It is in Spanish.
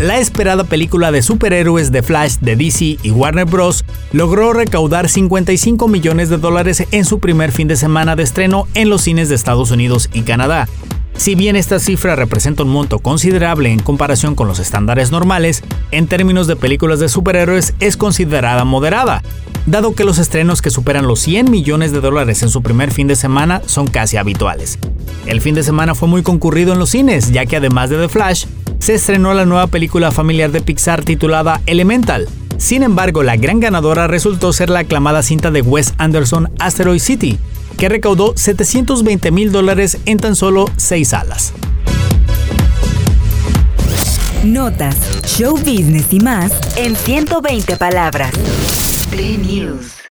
La esperada película de superhéroes de Flash de DC y Warner Bros. logró recaudar 55 millones de dólares en su primer fin de semana de estreno en los cines de Estados Unidos y Canadá. Si bien esta cifra representa un monto considerable en comparación con los estándares normales, en términos de películas de superhéroes es considerada moderada, dado que los estrenos que superan los 100 millones de dólares en su primer fin de semana son casi habituales. El fin de semana fue muy concurrido en los cines, ya que además de The Flash, se estrenó la nueva película familiar de Pixar titulada Elemental. Sin embargo, la gran ganadora resultó ser la aclamada cinta de Wes Anderson Asteroid City, que recaudó 720 mil dólares en tan solo seis salas. Notas, show business y más en 120 palabras. Play News.